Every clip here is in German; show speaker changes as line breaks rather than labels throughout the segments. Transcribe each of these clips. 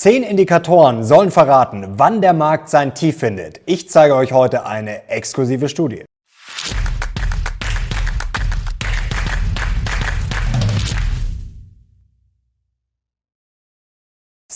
Zehn Indikatoren sollen verraten, wann der Markt sein Tief findet. Ich zeige euch heute eine exklusive Studie.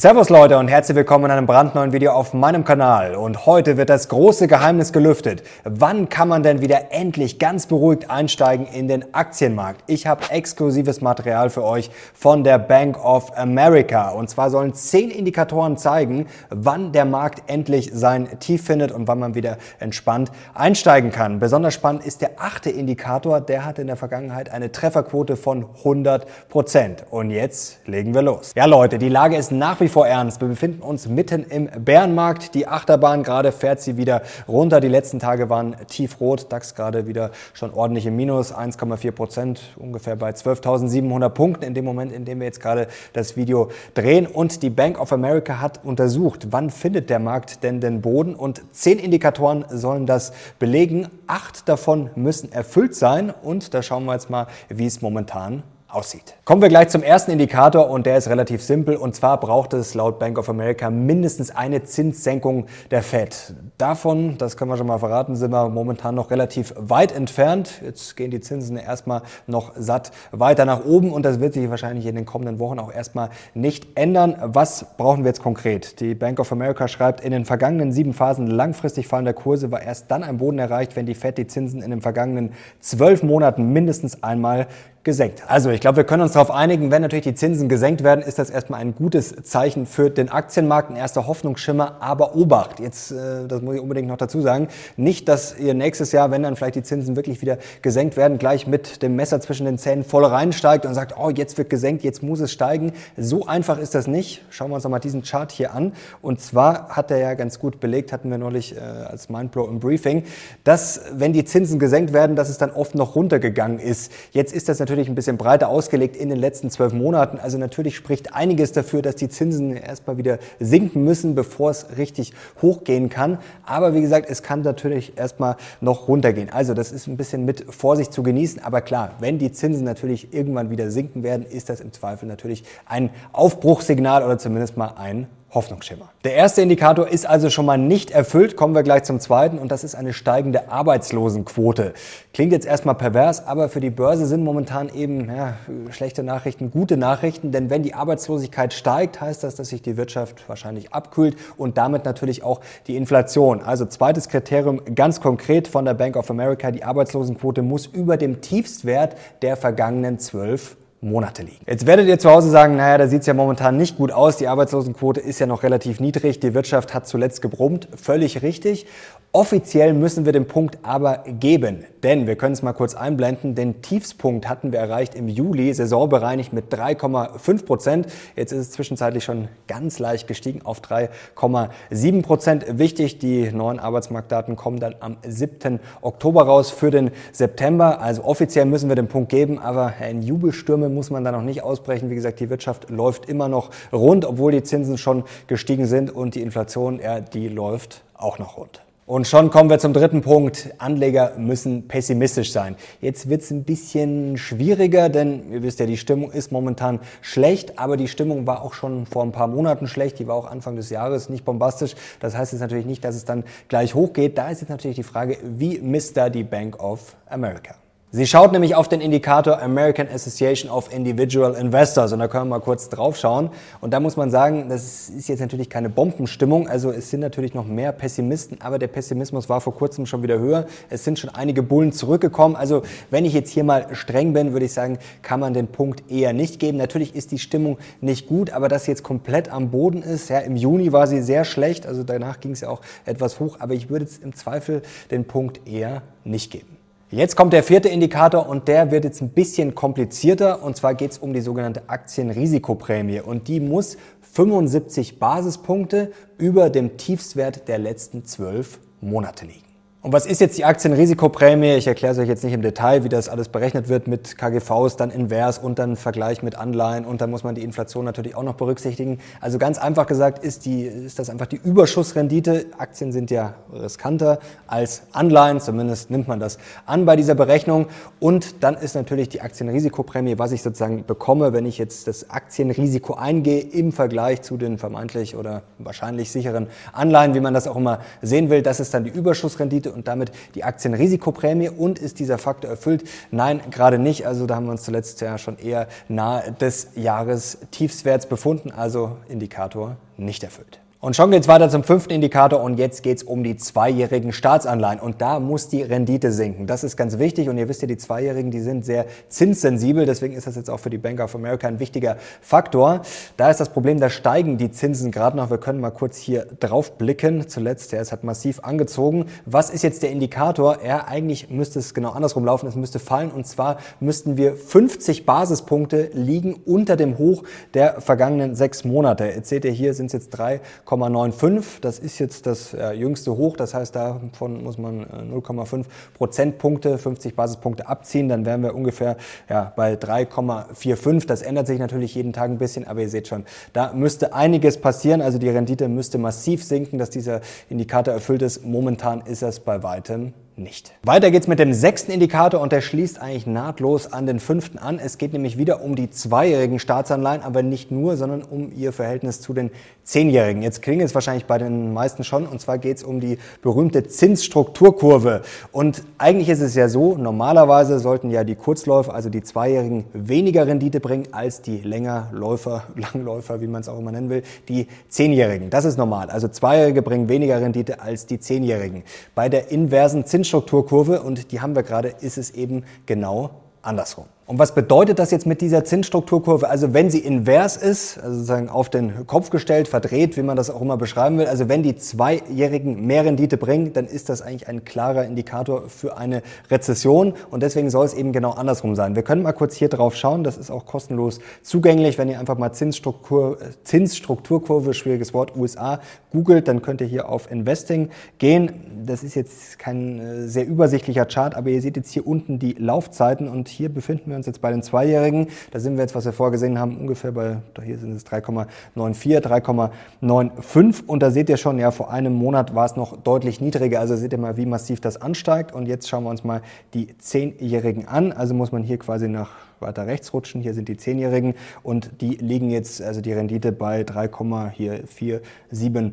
Servus Leute und herzlich willkommen in einem brandneuen Video auf meinem Kanal. Und heute wird das große Geheimnis gelüftet. Wann kann man denn wieder endlich ganz beruhigt einsteigen in den Aktienmarkt? Ich habe exklusives Material für euch von der Bank of America. Und zwar sollen zehn Indikatoren zeigen, wann der Markt endlich sein Tief findet und wann man wieder entspannt einsteigen kann. Besonders spannend ist der achte Indikator. Der hatte in der Vergangenheit eine Trefferquote von 100 Prozent. Und jetzt legen wir los. Ja Leute, die Lage ist nach wie vor ernst. Wir befinden uns mitten im Bärenmarkt. Die Achterbahn gerade fährt sie wieder runter. Die letzten Tage waren tiefrot. DAX gerade wieder schon ordentlich im Minus. 1,4 Prozent, ungefähr bei 12.700 Punkten in dem Moment, in dem wir jetzt gerade das Video drehen. Und die Bank of America hat untersucht, wann findet der Markt denn den Boden? Und zehn Indikatoren sollen das belegen. Acht davon müssen erfüllt sein. Und da schauen wir jetzt mal, wie es momentan aussieht. Kommen wir gleich zum ersten Indikator und der ist relativ simpel und zwar braucht es laut Bank of America mindestens eine Zinssenkung der Fed. Davon, das können wir schon mal verraten, sind wir momentan noch relativ weit entfernt. Jetzt gehen die Zinsen erstmal noch satt weiter nach oben und das wird sich wahrscheinlich in den kommenden Wochen auch erstmal nicht ändern. Was brauchen wir jetzt konkret? Die Bank of America schreibt, in den vergangenen sieben Phasen langfristig fallender Kurse war erst dann ein Boden erreicht, wenn die Fed die Zinsen in den vergangenen zwölf Monaten mindestens einmal gesenkt. Also ich glaube, wir können uns darauf einigen, wenn natürlich die Zinsen gesenkt werden, ist das erstmal ein gutes Zeichen für den Aktienmarkt, ein erster Hoffnungsschimmer. Aber Obacht, jetzt, äh, das muss ich unbedingt noch dazu sagen, nicht, dass ihr nächstes Jahr, wenn dann vielleicht die Zinsen wirklich wieder gesenkt werden, gleich mit dem Messer zwischen den Zähnen voll reinsteigt und sagt, oh, jetzt wird gesenkt, jetzt muss es steigen. So einfach ist das nicht. Schauen wir uns nochmal diesen Chart hier an. Und zwar hat er ja ganz gut belegt, hatten wir neulich äh, als Mindblow im Briefing, dass wenn die Zinsen gesenkt werden, dass es dann oft noch runtergegangen ist. Jetzt ist das natürlich natürlich ein bisschen breiter ausgelegt in den letzten zwölf Monaten. Also natürlich spricht einiges dafür, dass die Zinsen erstmal wieder sinken müssen, bevor es richtig hochgehen kann. Aber wie gesagt, es kann natürlich erstmal noch runtergehen. Also das ist ein bisschen mit Vorsicht zu genießen. Aber klar, wenn die Zinsen natürlich irgendwann wieder sinken werden, ist das im Zweifel natürlich ein Aufbruchssignal oder zumindest mal ein Hoffnungsschimmer. Der erste Indikator ist also schon mal nicht erfüllt. Kommen wir gleich zum zweiten und das ist eine steigende Arbeitslosenquote. Klingt jetzt erstmal pervers, aber für die Börse sind momentan eben ja, schlechte Nachrichten gute Nachrichten, denn wenn die Arbeitslosigkeit steigt, heißt das, dass sich die Wirtschaft wahrscheinlich abkühlt und damit natürlich auch die Inflation. Also zweites Kriterium ganz konkret von der Bank of America, die Arbeitslosenquote muss über dem Tiefstwert der vergangenen zwölf Monate liegen. Jetzt werdet ihr zu Hause sagen, naja, da sieht es ja momentan nicht gut aus, die Arbeitslosenquote ist ja noch relativ niedrig, die Wirtschaft hat zuletzt gebrummt, völlig richtig. Offiziell müssen wir den Punkt aber geben, denn wir können es mal kurz einblenden, den Tiefspunkt hatten wir erreicht im Juli, saisonbereinigt mit 3,5 Prozent. Jetzt ist es zwischenzeitlich schon ganz leicht gestiegen auf 3,7 Prozent. Wichtig, die neuen Arbeitsmarktdaten kommen dann am 7. Oktober raus für den September. Also offiziell müssen wir den Punkt geben, aber in Jubelstürme muss man da noch nicht ausbrechen. Wie gesagt, die Wirtschaft läuft immer noch rund, obwohl die Zinsen schon gestiegen sind und die Inflation, ja, die läuft auch noch rund. Und schon kommen wir zum dritten Punkt. Anleger müssen pessimistisch sein. Jetzt wird es ein bisschen schwieriger, denn ihr wisst ja, die Stimmung ist momentan schlecht, aber die Stimmung war auch schon vor ein paar Monaten schlecht. Die war auch Anfang des Jahres nicht bombastisch. Das heißt jetzt natürlich nicht, dass es dann gleich hochgeht. Da ist jetzt natürlich die Frage, wie misst da die Bank of America? Sie schaut nämlich auf den Indikator American Association of Individual Investors und da können wir mal kurz drauf schauen. Und da muss man sagen, das ist jetzt natürlich keine Bombenstimmung, also es sind natürlich noch mehr Pessimisten, aber der Pessimismus war vor kurzem schon wieder höher. Es sind schon einige Bullen zurückgekommen. Also wenn ich jetzt hier mal streng bin, würde ich sagen, kann man den Punkt eher nicht geben. Natürlich ist die Stimmung nicht gut, aber dass sie jetzt komplett am Boden ist, ja, im Juni war sie sehr schlecht, also danach ging es ja auch etwas hoch, aber ich würde jetzt im Zweifel den Punkt eher nicht geben. Jetzt kommt der vierte Indikator und der wird jetzt ein bisschen komplizierter und zwar geht es um die sogenannte Aktienrisikoprämie und die muss 75 Basispunkte über dem Tiefstwert der letzten zwölf Monate liegen. Und was ist jetzt die Aktienrisikoprämie? Ich erkläre es euch jetzt nicht im Detail, wie das alles berechnet wird mit KGVs, dann invers und dann Vergleich mit Anleihen und dann muss man die Inflation natürlich auch noch berücksichtigen. Also ganz einfach gesagt ist, die, ist das einfach die Überschussrendite. Aktien sind ja riskanter als Anleihen, zumindest nimmt man das an bei dieser Berechnung. Und dann ist natürlich die Aktienrisikoprämie, was ich sozusagen bekomme, wenn ich jetzt das Aktienrisiko eingehe im Vergleich zu den vermeintlich oder wahrscheinlich sicheren Anleihen, wie man das auch immer sehen will. Das ist dann die Überschussrendite und damit die Aktienrisikoprämie. Und ist dieser Faktor erfüllt? Nein, gerade nicht. Also da haben wir uns zuletzt ja schon eher nahe des Jahrestiefswerts befunden, also Indikator nicht erfüllt. Und schon geht's weiter zum fünften Indikator und jetzt geht's um die zweijährigen Staatsanleihen. Und da muss die Rendite sinken. Das ist ganz wichtig und ihr wisst ja, die Zweijährigen, die sind sehr zinssensibel. Deswegen ist das jetzt auch für die Bank of America ein wichtiger Faktor. Da ist das Problem, da steigen die Zinsen gerade noch. Wir können mal kurz hier drauf blicken. Zuletzt, der ist hat massiv angezogen. Was ist jetzt der Indikator? Ja, eigentlich müsste es genau andersrum laufen. Es müsste fallen und zwar müssten wir 50 Basispunkte liegen unter dem Hoch der vergangenen sechs Monate. Jetzt seht ihr hier sind es jetzt drei 0,95. Das ist jetzt das äh, jüngste Hoch. Das heißt, davon muss man 0,5 äh, Prozentpunkte, 50 Basispunkte abziehen. Dann wären wir ungefähr ja, bei 3,45. Das ändert sich natürlich jeden Tag ein bisschen, aber ihr seht schon, da müsste einiges passieren. Also die Rendite müsste massiv sinken, dass dieser Indikator erfüllt ist. Momentan ist es bei weitem nicht. Weiter geht's mit dem sechsten Indikator und der schließt eigentlich nahtlos an den fünften an. Es geht nämlich wieder um die zweijährigen Staatsanleihen, aber nicht nur, sondern um ihr Verhältnis zu den zehnjährigen. Jetzt klingelt es wahrscheinlich bei den meisten schon und zwar geht's um die berühmte Zinsstrukturkurve. Und eigentlich ist es ja so, normalerweise sollten ja die Kurzläufer, also die zweijährigen, weniger Rendite bringen als die Längerläufer, Langläufer, wie man es auch immer nennen will, die zehnjährigen. Das ist normal. Also zweijährige bringen weniger Rendite als die zehnjährigen. Bei der inversen Zinsstrukturkurve Zinsstrukturkurve und die haben wir gerade, ist es eben genau andersrum. Und was bedeutet das jetzt mit dieser Zinsstrukturkurve? Also wenn sie invers ist, also sozusagen auf den Kopf gestellt, verdreht, wie man das auch immer beschreiben will, also wenn die Zweijährigen mehr Rendite bringen, dann ist das eigentlich ein klarer Indikator für eine Rezession und deswegen soll es eben genau andersrum sein. Wir können mal kurz hier drauf schauen, das ist auch kostenlos zugänglich. Wenn ihr einfach mal Zinsstruktur, Zinsstrukturkurve, schwieriges Wort, USA googelt, dann könnt ihr hier auf Investing gehen. Das ist jetzt kein äh, sehr übersichtlicher Chart, aber ihr seht jetzt hier unten die Laufzeiten und hier befinden wir uns jetzt bei den Zweijährigen. Da sind wir jetzt, was wir vorgesehen haben, ungefähr bei, hier sind es 3,94, 3,95 und da seht ihr schon, ja, vor einem Monat war es noch deutlich niedriger. Also seht ihr mal, wie massiv das ansteigt und jetzt schauen wir uns mal die Zehnjährigen an. Also muss man hier quasi nach weiter rechts rutschen. Hier sind die Zehnjährigen und die liegen jetzt, also die Rendite bei 3,479.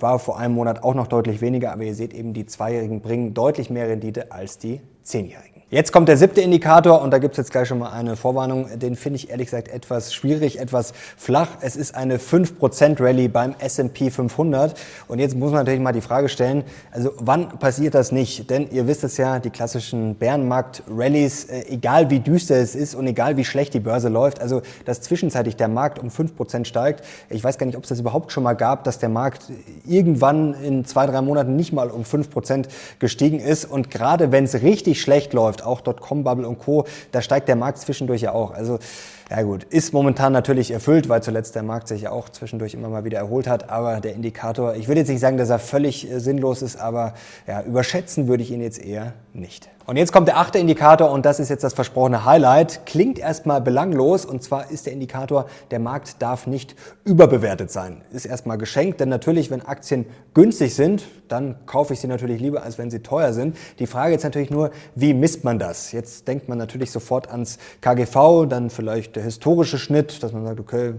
War vor einem Monat auch noch deutlich weniger, aber ihr seht eben, die Zweijährigen bringen deutlich mehr Rendite als die Zehnjährigen. Jetzt kommt der siebte Indikator und da gibt es jetzt gleich schon mal eine Vorwarnung. Den finde ich ehrlich gesagt etwas schwierig, etwas flach. Es ist eine 5% Rallye beim S&P 500 und jetzt muss man natürlich mal die Frage stellen, also wann passiert das nicht? Denn ihr wisst es ja, die klassischen Bärenmarkt-Rallies, äh, egal wie düster es ist und egal wie schlecht die Börse läuft, also dass zwischenzeitlich der Markt um 5% steigt, ich weiß gar nicht, ob es das überhaupt schon mal gab, dass der Markt irgendwann in zwei, drei Monaten nicht mal um 5% gestiegen ist und gerade wenn es richtig schlecht läuft, auch Dotcom-Bubble und Co., da steigt der Markt zwischendurch ja auch. Also ja gut, ist momentan natürlich erfüllt, weil zuletzt der Markt sich ja auch zwischendurch immer mal wieder erholt hat. Aber der Indikator, ich würde jetzt nicht sagen, dass er völlig äh, sinnlos ist, aber ja, überschätzen würde ich ihn jetzt eher nicht. Und jetzt kommt der achte Indikator und das ist jetzt das versprochene Highlight. Klingt erstmal belanglos und zwar ist der Indikator, der Markt darf nicht überbewertet sein. Ist erstmal geschenkt, denn natürlich, wenn Aktien günstig sind, dann kaufe ich sie natürlich lieber, als wenn sie teuer sind. Die Frage jetzt natürlich nur, wie misst man das? Jetzt denkt man natürlich sofort ans KGV, dann vielleicht der historische Schnitt, dass man sagt, okay,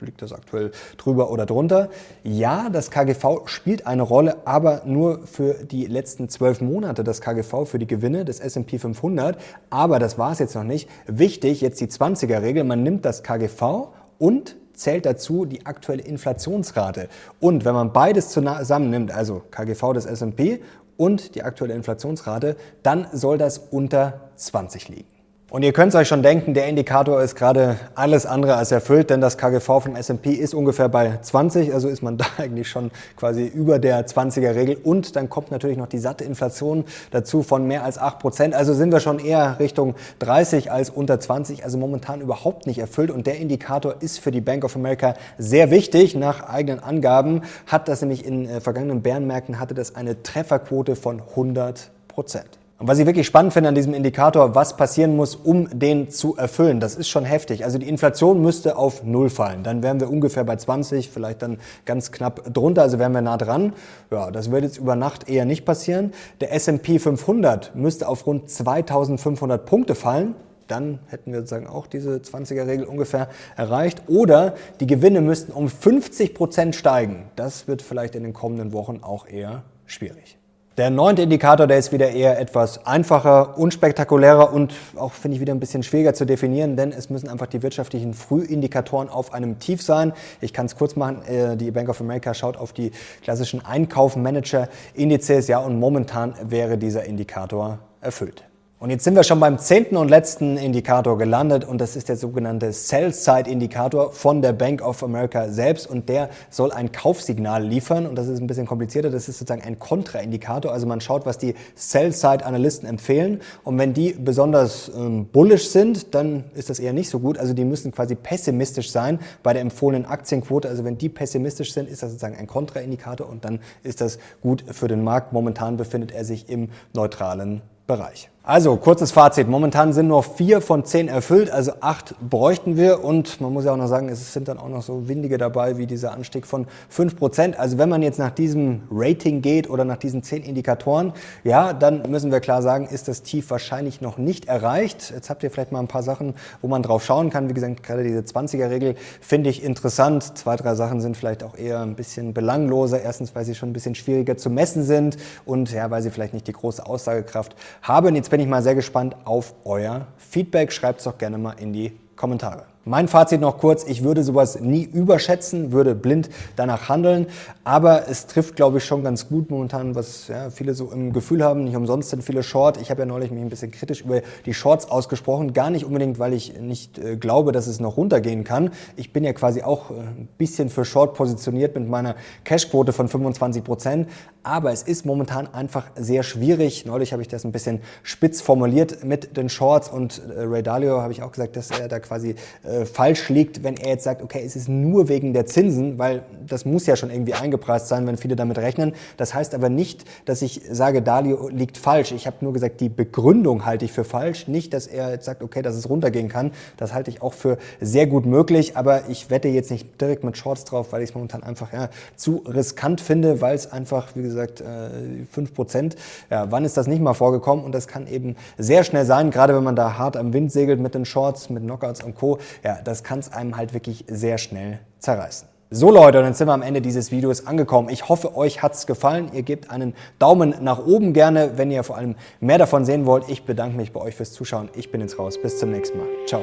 liegt das aktuell drüber oder drunter. Ja, das KGV spielt eine Rolle, aber nur für die letzten zwölf Monate das KGV für die Gewinne des S&P 500. Aber das war es jetzt noch nicht. Wichtig, jetzt die 20er-Regel, man nimmt das KGV und zählt dazu die aktuelle Inflationsrate. Und wenn man beides zusammennimmt, also KGV des S&P und die aktuelle Inflationsrate, dann soll das unter 20 liegen. Und ihr könnt es euch schon denken, der Indikator ist gerade alles andere als erfüllt, denn das KGV vom S&P ist ungefähr bei 20, also ist man da eigentlich schon quasi über der 20er Regel und dann kommt natürlich noch die satte Inflation dazu von mehr als 8 Prozent, also sind wir schon eher Richtung 30 als unter 20, also momentan überhaupt nicht erfüllt und der Indikator ist für die Bank of America sehr wichtig. Nach eigenen Angaben hat das nämlich in äh, vergangenen Bärenmärkten hatte das eine Trefferquote von 100 Prozent. Und was ich wirklich spannend finde an diesem Indikator, was passieren muss, um den zu erfüllen, das ist schon heftig. Also die Inflation müsste auf Null fallen. Dann wären wir ungefähr bei 20, vielleicht dann ganz knapp drunter, also wären wir nah dran. Ja, das wird jetzt über Nacht eher nicht passieren. Der S&P 500 müsste auf rund 2500 Punkte fallen dann hätten wir sozusagen auch diese 20er-Regel ungefähr erreicht. Oder die Gewinne müssten um 50 Prozent steigen. Das wird vielleicht in den kommenden Wochen auch eher schwierig. Der neunte Indikator, der ist wieder eher etwas einfacher, unspektakulärer und auch, finde ich, wieder ein bisschen schwieriger zu definieren, denn es müssen einfach die wirtschaftlichen Frühindikatoren auf einem Tief sein. Ich kann es kurz machen, äh, die Bank of America schaut auf die klassischen Einkauf-Manager-Indizes, ja, und momentan wäre dieser Indikator erfüllt. Und jetzt sind wir schon beim zehnten und letzten Indikator gelandet und das ist der sogenannte Sell-Side-Indikator von der Bank of America selbst und der soll ein Kaufsignal liefern und das ist ein bisschen komplizierter, das ist sozusagen ein Kontraindikator, also man schaut, was die Sell-Side-Analysten empfehlen und wenn die besonders ähm, bullish sind, dann ist das eher nicht so gut, also die müssen quasi pessimistisch sein bei der empfohlenen Aktienquote, also wenn die pessimistisch sind, ist das sozusagen ein Kontraindikator und dann ist das gut für den Markt. Momentan befindet er sich im neutralen Bereich. Also, kurzes Fazit. Momentan sind nur vier von zehn erfüllt, also acht bräuchten wir. Und man muss ja auch noch sagen, es sind dann auch noch so windige dabei wie dieser Anstieg von fünf Prozent. Also, wenn man jetzt nach diesem Rating geht oder nach diesen zehn Indikatoren, ja, dann müssen wir klar sagen, ist das Tief wahrscheinlich noch nicht erreicht. Jetzt habt ihr vielleicht mal ein paar Sachen, wo man drauf schauen kann. Wie gesagt, gerade diese 20er-Regel finde ich interessant. Zwei, drei Sachen sind vielleicht auch eher ein bisschen belangloser. Erstens, weil sie schon ein bisschen schwieriger zu messen sind und ja, weil sie vielleicht nicht die große Aussagekraft haben. Jetzt bin bin ich mal sehr gespannt auf euer Feedback. Schreibt es doch gerne mal in die Kommentare. Mein Fazit noch kurz, ich würde sowas nie überschätzen, würde blind danach handeln, aber es trifft, glaube ich, schon ganz gut momentan, was ja, viele so im Gefühl haben. Nicht umsonst sind viele Short. Ich habe ja neulich mich ein bisschen kritisch über die Shorts ausgesprochen, gar nicht unbedingt, weil ich nicht äh, glaube, dass es noch runtergehen kann. Ich bin ja quasi auch äh, ein bisschen für Short positioniert mit meiner Cashquote von 25 Prozent, aber es ist momentan einfach sehr schwierig. Neulich habe ich das ein bisschen spitz formuliert mit den Shorts und äh, Ray Dalio habe ich auch gesagt, dass er da quasi äh, falsch liegt, wenn er jetzt sagt, okay, es ist nur wegen der Zinsen, weil das muss ja schon irgendwie eingepreist sein, wenn viele damit rechnen. Das heißt aber nicht, dass ich sage, Dalio liegt falsch. Ich habe nur gesagt, die Begründung halte ich für falsch. Nicht, dass er jetzt sagt, okay, dass es runtergehen kann. Das halte ich auch für sehr gut möglich. Aber ich wette jetzt nicht direkt mit Shorts drauf, weil ich es momentan einfach ja, zu riskant finde, weil es einfach, wie gesagt, äh, 5 Prozent, ja, wann ist das nicht mal vorgekommen? Und das kann eben sehr schnell sein, gerade wenn man da hart am Wind segelt mit den Shorts, mit Knockouts und Co. Ja, das kann es einem halt wirklich sehr schnell zerreißen. So Leute, und dann sind wir am Ende dieses Videos angekommen. Ich hoffe, euch hat's gefallen. Ihr gebt einen Daumen nach oben gerne, wenn ihr vor allem mehr davon sehen wollt. Ich bedanke mich bei euch fürs Zuschauen. Ich bin jetzt raus. Bis zum nächsten Mal. Ciao.